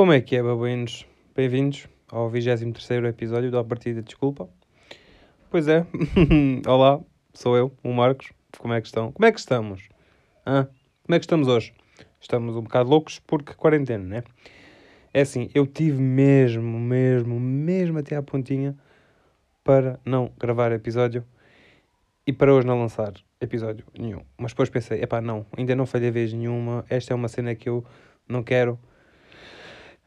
Como é que é, babuínos? Bem-vindos ao 23 episódio da Partida Desculpa. Pois é, olá, sou eu, o Marcos. Como é que estão? Como é que estamos? Hã? Como é que estamos hoje? Estamos um bocado loucos porque quarentena, né? É assim, eu tive mesmo, mesmo, mesmo até à pontinha para não gravar episódio e para hoje não lançar episódio nenhum. Mas depois pensei, epá, não, ainda não falhei vez nenhuma. Esta é uma cena que eu não quero.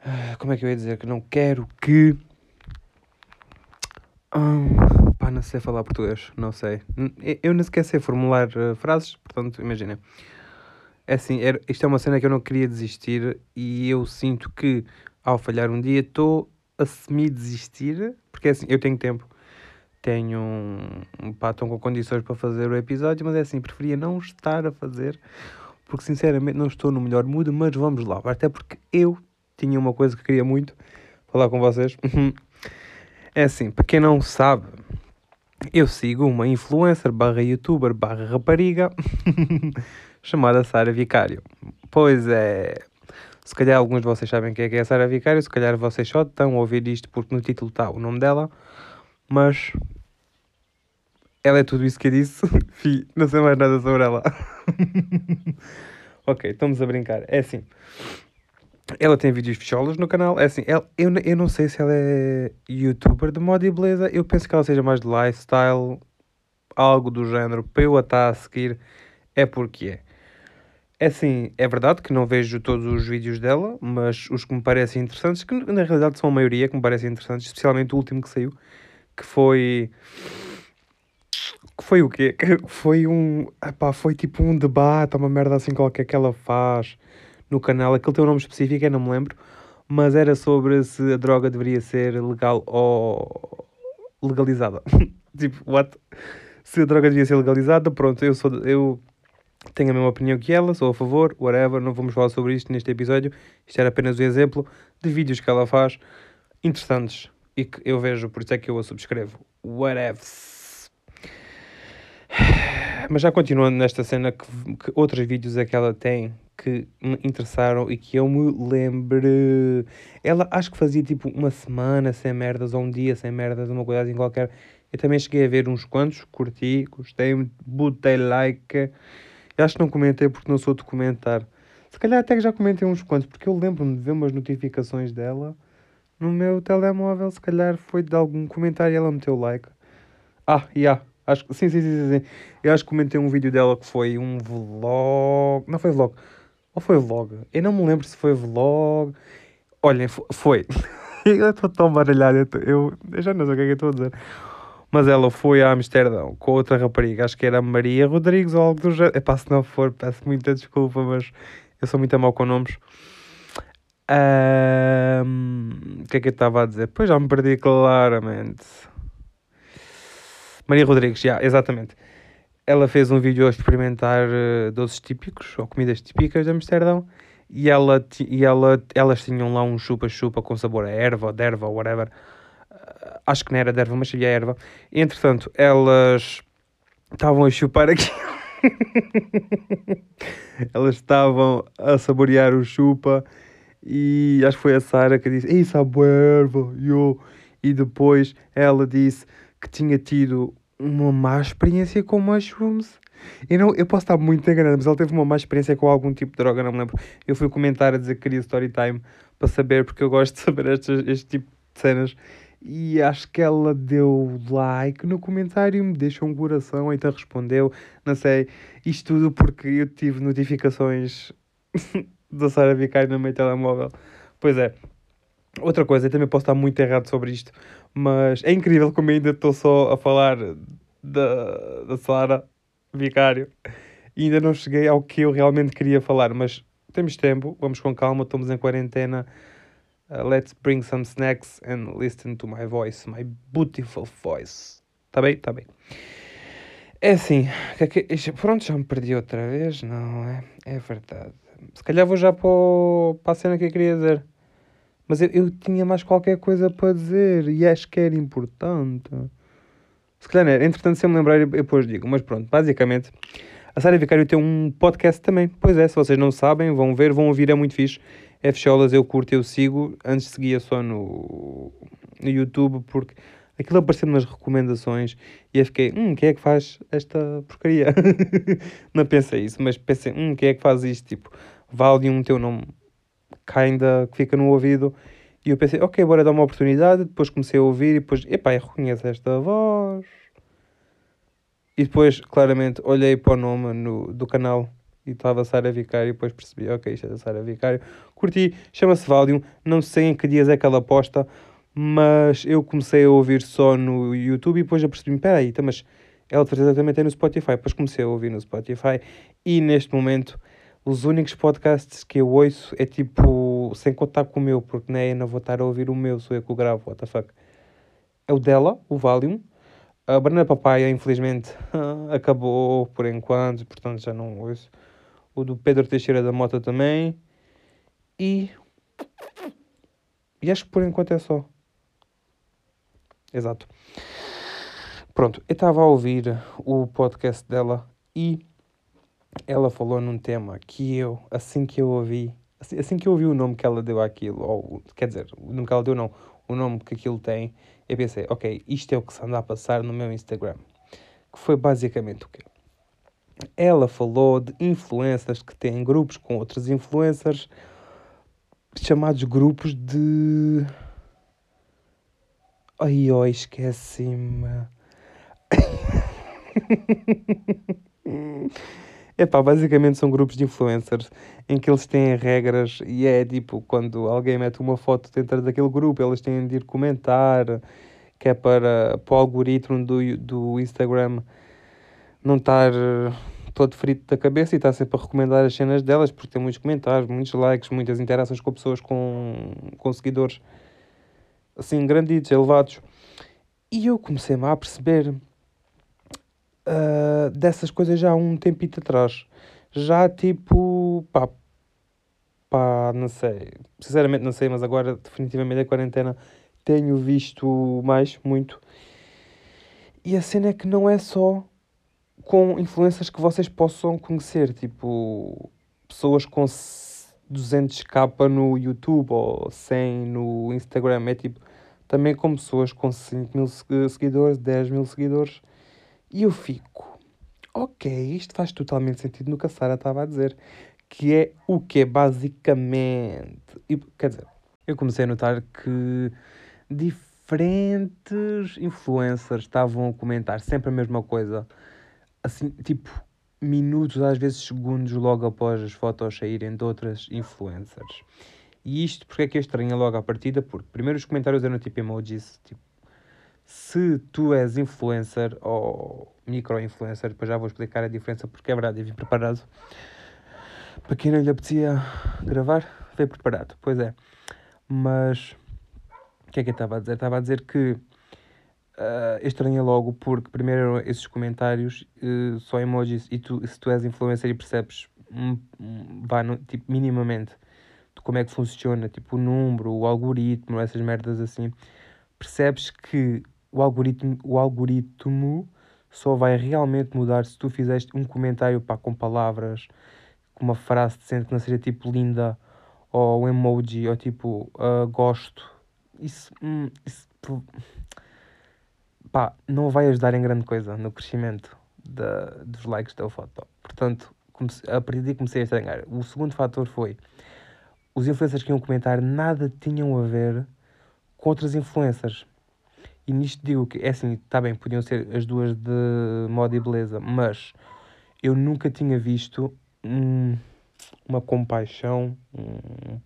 Ah, como é que eu ia dizer? Que não quero que. Hum, pá, não sei falar português, não sei. Eu nem sequer sei formular uh, frases, portanto, imaginem. É assim, era, isto é uma cena que eu não queria desistir e eu sinto que ao falhar um dia estou a semi-desistir, porque é assim, eu tenho tempo, tenho um, pá, estão com condições para fazer o episódio, mas é assim, preferia não estar a fazer, porque sinceramente não estou no melhor mood, mas vamos lá, até porque eu tinha uma coisa que queria muito falar com vocês. é assim, para quem não sabe, eu sigo uma influencer barra youtuber barra rapariga chamada Sara Vicário. Pois é, se calhar alguns de vocês sabem quem é, que é a Sara Vicário, se calhar vocês só estão a ouvir isto porque no título está o nome dela, mas ela é tudo isso que eu disse, Fih, não sei mais nada sobre ela. ok, estamos a brincar. É assim, ela tem vídeos fecholos no canal. É assim, ela, eu, eu não sei se ela é youtuber de moda e beleza. Eu penso que ela seja mais de lifestyle, algo do género. Para eu a estar a seguir, é porque é. É assim, é verdade que não vejo todos os vídeos dela, mas os que me parecem interessantes, que na realidade são a maioria que me parecem interessantes, especialmente o último que saiu, que foi. Que foi o quê? Que foi um. Epá, foi tipo um debate, uma merda assim qualquer que ela faz no canal. Aquele tem um nome específico, eu não me lembro. Mas era sobre se a droga deveria ser legal ou legalizada. tipo, what? Se a droga devia ser legalizada, pronto, eu sou. Eu tenho a mesma opinião que ela, sou a favor, whatever, não vamos falar sobre isto neste episódio. Isto era apenas um exemplo de vídeos que ela faz interessantes e que eu vejo, por isso é que eu a subscrevo. Whatever. Mas já continuando nesta cena, que, que outros vídeos é que ela tem que me interessaram e que eu me lembre. Ela acho que fazia tipo uma semana sem merdas ou um dia sem merdas, uma coisa assim qualquer. Eu também cheguei a ver uns quantos, curti, gostei, botei like. Eu acho que não comentei porque não sou de comentar. Se calhar até que já comentei uns quantos, porque eu lembro-me de ver umas notificações dela no meu telemóvel. Se calhar foi de algum comentário e ela meteu like. Ah, e yeah. Acho, sim, sim, sim, sim. Eu acho que comentei um vídeo dela que foi um vlog. Não foi vlog. Ou foi vlog? Eu não me lembro se foi vlog. Olhem, foi. eu estou tão baralhado. Eu, eu, já não sei o que é que eu estou a dizer. Mas ela foi a Amsterdão com outra rapariga, acho que era Maria Rodrigues ou algo do género. Epá, se não for, peço muita desculpa, mas eu sou muito mal com nomes. O um, que é que eu estava a dizer? Pois já me perdi claramente. Maria Rodrigues, já, exatamente. Ela fez um vídeo a experimentar uh, doces típicos ou comidas típicas de Amsterdão e, ela, e ela, elas tinham lá um chupa-chupa com sabor a erva ou derva ou whatever. Uh, acho que não era derva, mas seria erva. Entretanto, elas estavam a chupar aqui. elas estavam a saborear o chupa e acho que foi a Sara que disse: Ei, sabe erva, yo. E depois ela disse que tinha tido uma má experiência com mushrooms. Eu, não, eu posso estar muito enganado, mas ele teve uma má experiência com algum tipo de droga, não me lembro. Eu fui comentar a dizer que queria story time para saber, porque eu gosto de saber este, este tipo de cenas. E acho que ela deu like no comentário, me deixou um coração, então respondeu. Não sei, isto tudo porque eu tive notificações da Sara Vicário no meu telemóvel. Pois é. Outra coisa, eu também posso estar muito errado sobre isto, mas é incrível como ainda estou só a falar da, da Sara Vicário e ainda não cheguei ao que eu realmente queria falar. Mas temos tempo, vamos com calma, estamos em quarentena. Uh, let's bring some snacks and listen to my voice, my beautiful voice. Tá bem? Tá bem. É assim, é pronto, já me perdi outra vez, não é? É verdade. Se calhar vou já para, para a cena que eu queria dizer. Mas eu, eu tinha mais qualquer coisa para dizer e acho que era importante. Se calhar era. Entretanto, se eu me lembrar, eu depois digo. Mas pronto, basicamente, a Sara Vicário tem um podcast também. Pois é, se vocês não sabem, vão ver, vão ouvir, é muito fixe. F. Cholas eu curto, eu sigo. Antes seguia só no, no YouTube porque aquilo apareceu nas recomendações e eu fiquei, hum, quem é que faz esta porcaria? não pensei isso, mas pensei, hum, quem é que faz isto? Tipo, Valium, teu nome kinda que fica no ouvido. E eu pensei, ok, bora dar uma oportunidade. Depois comecei a ouvir e depois, epá, eu reconheço esta voz. E depois, claramente, olhei para o nome no, do canal e estava Sara Vicário. E depois percebi, ok, isto é da Sara Vicário. Curti, chama-se Valium. Não sei em que dias é que ela posta, mas eu comecei a ouvir só no YouTube e depois já percebi, espera aí, então, mas ela também tem no Spotify. Depois comecei a ouvir no Spotify e neste momento os únicos podcasts que eu ouço é tipo, sem contar com o meu, porque nem não vou estar a ouvir o meu, sou eu que o gravo, what the fuck. É o dela, o Valium. A Banana Papaya, infelizmente, acabou por enquanto, portanto já não ouço. O do Pedro Teixeira da Mota também. E. E acho que por enquanto é só. Exato. Pronto, eu estava a ouvir o podcast dela e ela falou num tema que eu, assim que eu ouvi, assim, assim que eu ouvi o nome que ela deu àquilo, ou quer dizer, o nome que ela deu não, o nome que aquilo tem, eu pensei, ok, isto é o que se anda a passar no meu Instagram. Que foi basicamente o quê? Ela falou de influencers que têm grupos com outros influencers, chamados grupos de. Ai, oh, esqueci-me. Epá, basicamente são grupos de influencers em que eles têm regras e é tipo quando alguém mete uma foto dentro daquele grupo, eles têm de ir comentar, que é para, para o algoritmo do, do Instagram não estar todo frito da cabeça e estar sempre a recomendar as cenas delas porque tem muitos comentários, muitos likes, muitas interações com pessoas com, com seguidores assim granditos, elevados. E eu comecei-me a perceber uh, dessas coisas já há um tempito atrás. Já tipo, pá, pá, não sei, sinceramente não sei, mas agora definitivamente a quarentena tenho visto mais, muito. E a cena é que não é só com influências que vocês possam conhecer, tipo, pessoas com 200k no YouTube ou 100 no Instagram, é tipo, também com pessoas com 5 mil seguidores, 10 mil seguidores e eu fico, ok, isto faz totalmente sentido no que a Sara estava a dizer, que é o que é basicamente. E, quer dizer, eu comecei a notar que diferentes influencers estavam a comentar sempre a mesma coisa, assim, tipo, minutos, às vezes segundos, logo após as fotos saírem de outras influencers. E isto porque é que eu estranho logo à partida? Porque primeiro os comentários eram tipo emojis, tipo se tu és influencer ou micro-influencer, depois já vou explicar a diferença porque é verdade, eu vim preparado. Para quem não lhe apetecia gravar, veio preparado, pois é. Mas o que é que eu estava a dizer? Estava a dizer que uh, estranhei logo porque primeiro eram esses comentários, uh, só emojis, e tu, se tu és influencer e percebes, um, um, vá, no, tipo, minimamente, de como é que funciona, tipo o número, o algoritmo, essas merdas assim, percebes que o algoritmo, o algoritmo só vai realmente mudar se tu fizeste um comentário pá, com palavras, com uma frase decente que não seja tipo linda, ou um emoji, ou tipo uh, gosto. Isso, hum, isso pá, não vai ajudar em grande coisa no crescimento da, dos likes da foto. Portanto, comecei, a partir daí comecei a estranhar. O segundo fator foi os influencers que iam comentar nada tinham a ver com outras influencers. E nisto digo que, é assim, está bem, podiam ser as duas de moda e beleza, mas eu nunca tinha visto um, uma compaixão, um,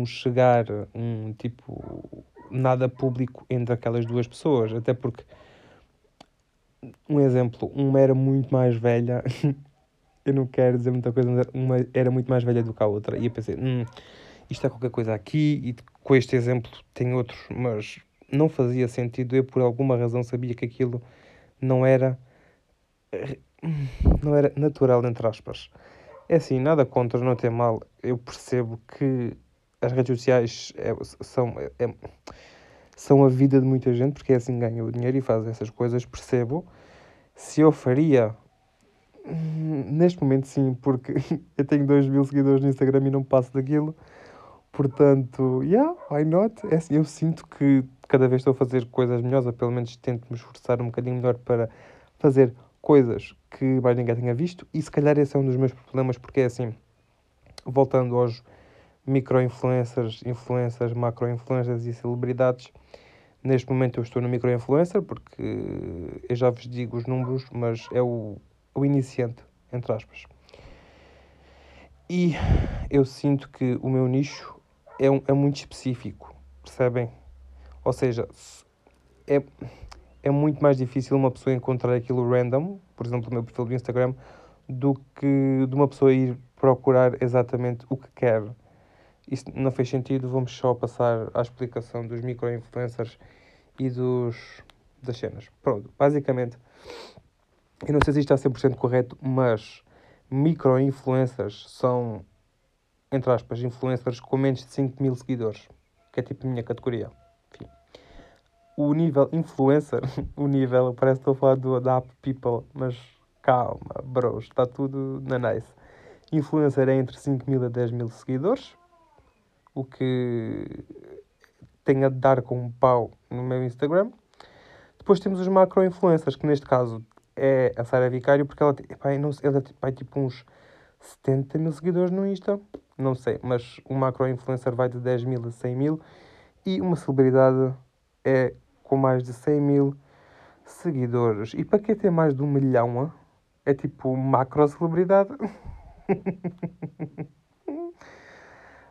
um chegar, um tipo, nada público entre aquelas duas pessoas. Até porque, um exemplo, uma era muito mais velha, eu não quero dizer muita coisa, mas uma era muito mais velha do que a outra. E eu pensei, hum, isto é qualquer coisa aqui, e com este exemplo tem outros, mas não fazia sentido. Eu, por alguma razão, sabia que aquilo não era. não era natural, entre aspas. É assim, nada contra, não tem mal. Eu percebo que as redes sociais é, são, é, são a vida de muita gente, porque é assim que ganha o dinheiro e faz essas coisas. Percebo. Se eu faria. Neste momento, sim, porque eu tenho 2 mil seguidores no Instagram e não passo daquilo. Portanto, yeah, why not? É assim, eu sinto que cada vez estou a fazer coisas melhores, ou pelo menos tento me esforçar um bocadinho melhor para fazer coisas que mais ninguém tenha visto, e se calhar esse é um dos meus problemas, porque é assim, voltando aos micro-influencers, influencers, macro-influencers e celebridades, neste momento eu estou no micro-influencer, porque eu já vos digo os números, mas é o, o iniciante, entre aspas. E eu sinto que o meu nicho é, um, é muito específico, percebem? Ou seja, é, é muito mais difícil uma pessoa encontrar aquilo random, por exemplo, o meu perfil do Instagram, do que de uma pessoa ir procurar exatamente o que quer. Isso não fez sentido, vamos só passar à explicação dos micro-influencers e dos, das cenas. Pronto, basicamente, eu não sei se isto está 100% correto, mas micro-influencers são, entre aspas, influencers com menos de 5 mil seguidores, que é tipo a minha categoria. O nível influencer, o nível, parece que estou a falar do, da app People, mas calma, bros, está tudo na nice. Influencer é entre 5 mil a 10 mil seguidores, o que tem a dar com um pau no meu Instagram. Depois temos os macro-influencers, que neste caso é a Sara Vicário, porque ela, epá, não, ela tem tipo uns 70 mil seguidores no Insta, não sei, mas um macro-influencer vai de 10 mil a 100 mil e uma celebridade é com mais de 100 mil seguidores. E para quem tem mais de um milhão, é tipo macro-celebridade.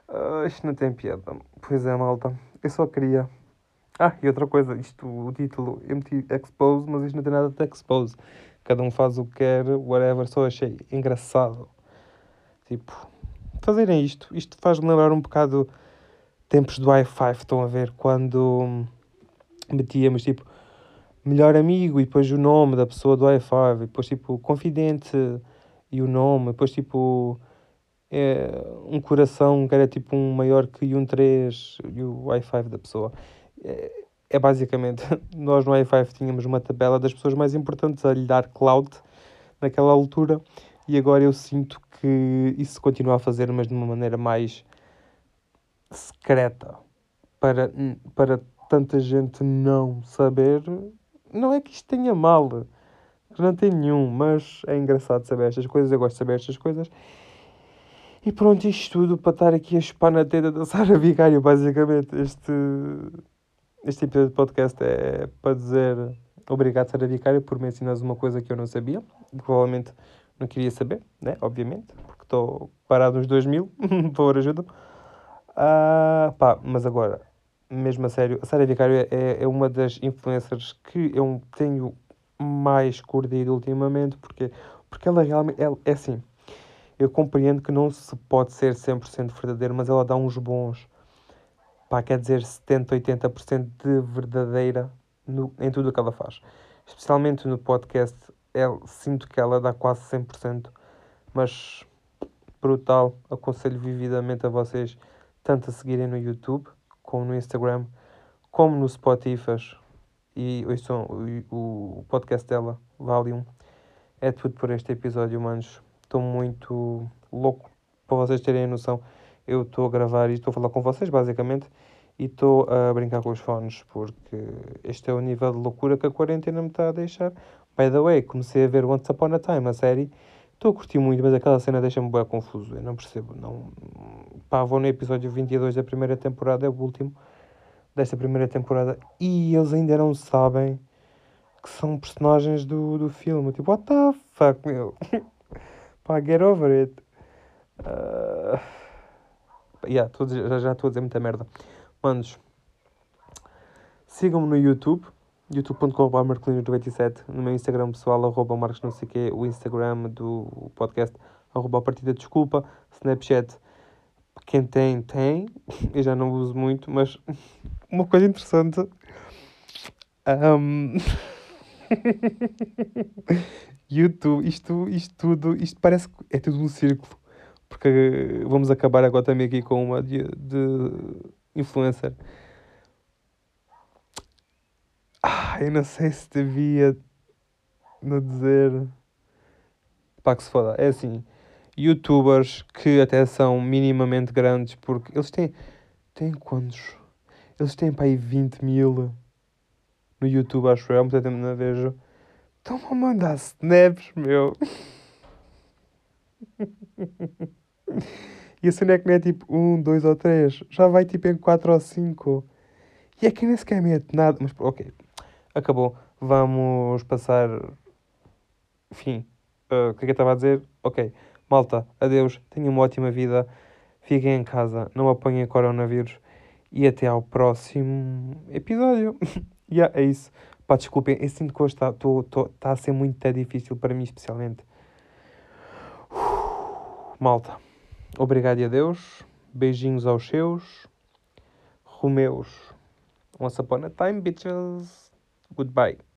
uh, isto não tem piada. Pois é, malta. Eu só queria ah, e outra coisa, isto, o título, eu meti expose, mas isto não tem nada de expose. Cada um faz o que quer, whatever, só achei engraçado. Tipo, fazerem isto. Isto faz-me lembrar um bocado tempos do i5, estão a ver? Quando metíamos, tipo, melhor amigo e depois o nome da pessoa do i5, e depois, tipo, confidente e o nome, depois, tipo, é, um coração que era, tipo, um maior que um 3 e o i5 da pessoa. É, é basicamente, nós no i5 tínhamos uma tabela das pessoas mais importantes a lhe dar cloud naquela altura e agora eu sinto que isso continua a fazer, mas de uma maneira mais secreta para, para tanta gente não saber. Não é que isto tenha mal, não tem nenhum, mas é engraçado saber estas coisas, eu gosto de saber estas coisas. E pronto, isto tudo para estar aqui a chupar na teta da Sara Vigário, basicamente. Este, este episódio de podcast é para dizer obrigado, Sara Vicário, por me ensinares uma coisa que eu não sabia, provavelmente não queria saber, né? Obviamente, porque estou parado nos 2000, por ajuda. Uh, pá, mas agora, mesmo a sério, a Sara Vicário é, é uma das influencers que eu tenho mais curtido ultimamente, porque, porque ela realmente é, é assim. Eu compreendo que não se pode ser 100% verdadeiro, mas ela dá uns bons pá, quer dizer 70, 80% de verdadeira no, em tudo o que ela faz. Especialmente no podcast, eu sinto que ela dá quase 100%, mas brutal. Aconselho vividamente a vocês tanto a seguirem no YouTube, como no Instagram, como no Spotify. E ouçam o, o podcast dela, Valium. É tudo por este episódio, manos. Estou muito louco para vocês terem a noção eu estou a gravar e estou a falar com vocês, basicamente, e estou a brincar com os fones, porque este é o nível de loucura que a quarentena me está a deixar. By the way, comecei a ver Once Upon a Time, a série. Estou a curtir muito, mas aquela cena deixa-me bem confuso. Eu não percebo. Não... Pá, vou no episódio 22 da primeira temporada, é o último desta primeira temporada, e eles ainda não sabem que são personagens do, do filme. Tipo, what the fuck, meu? Pá, get over it. Uh... Yeah, tô, já, estou a dizer muita merda. Manos, sigam-me no YouTube, youtube.com.br marcolino97, no meu Instagram pessoal, arroba marcos não sei quê, o Instagram do podcast, arroba a partida desculpa, Snapchat, quem tem, tem, eu já não uso muito, mas uma coisa interessante... Um... YouTube, isto, isto tudo, isto parece que é tudo um círculo porque vamos acabar agora também aqui com uma de, de influencer. Eu não sei se devia não dizer. Pá, que se foda. É assim, youtubers que até são minimamente grandes, porque eles têm. têm quantos? Eles têm para aí 20 mil no YouTube, acho eu, há muito tempo não vejo. Estão a mandar snaps, meu. e a cena é que não é tipo 1, 2 ou 3, já vai tipo em 4 ou 5. E é que nem sequer mete nada. Mas ok, acabou. Vamos passar. Enfim, uh, o que é que eu estava a dizer? Ok, malta, adeus, tenham uma ótima vida, fiquem em casa, não apanhem coronavírus e até ao próximo episódio. yeah, é isso. Pá, desculpem, eu sinto que hoje está tá a ser muito difícil para mim, especialmente. malta, obrigado e adeus. Beijinhos aos seus. Romeus. Once upon a time, bitches. Goodbye.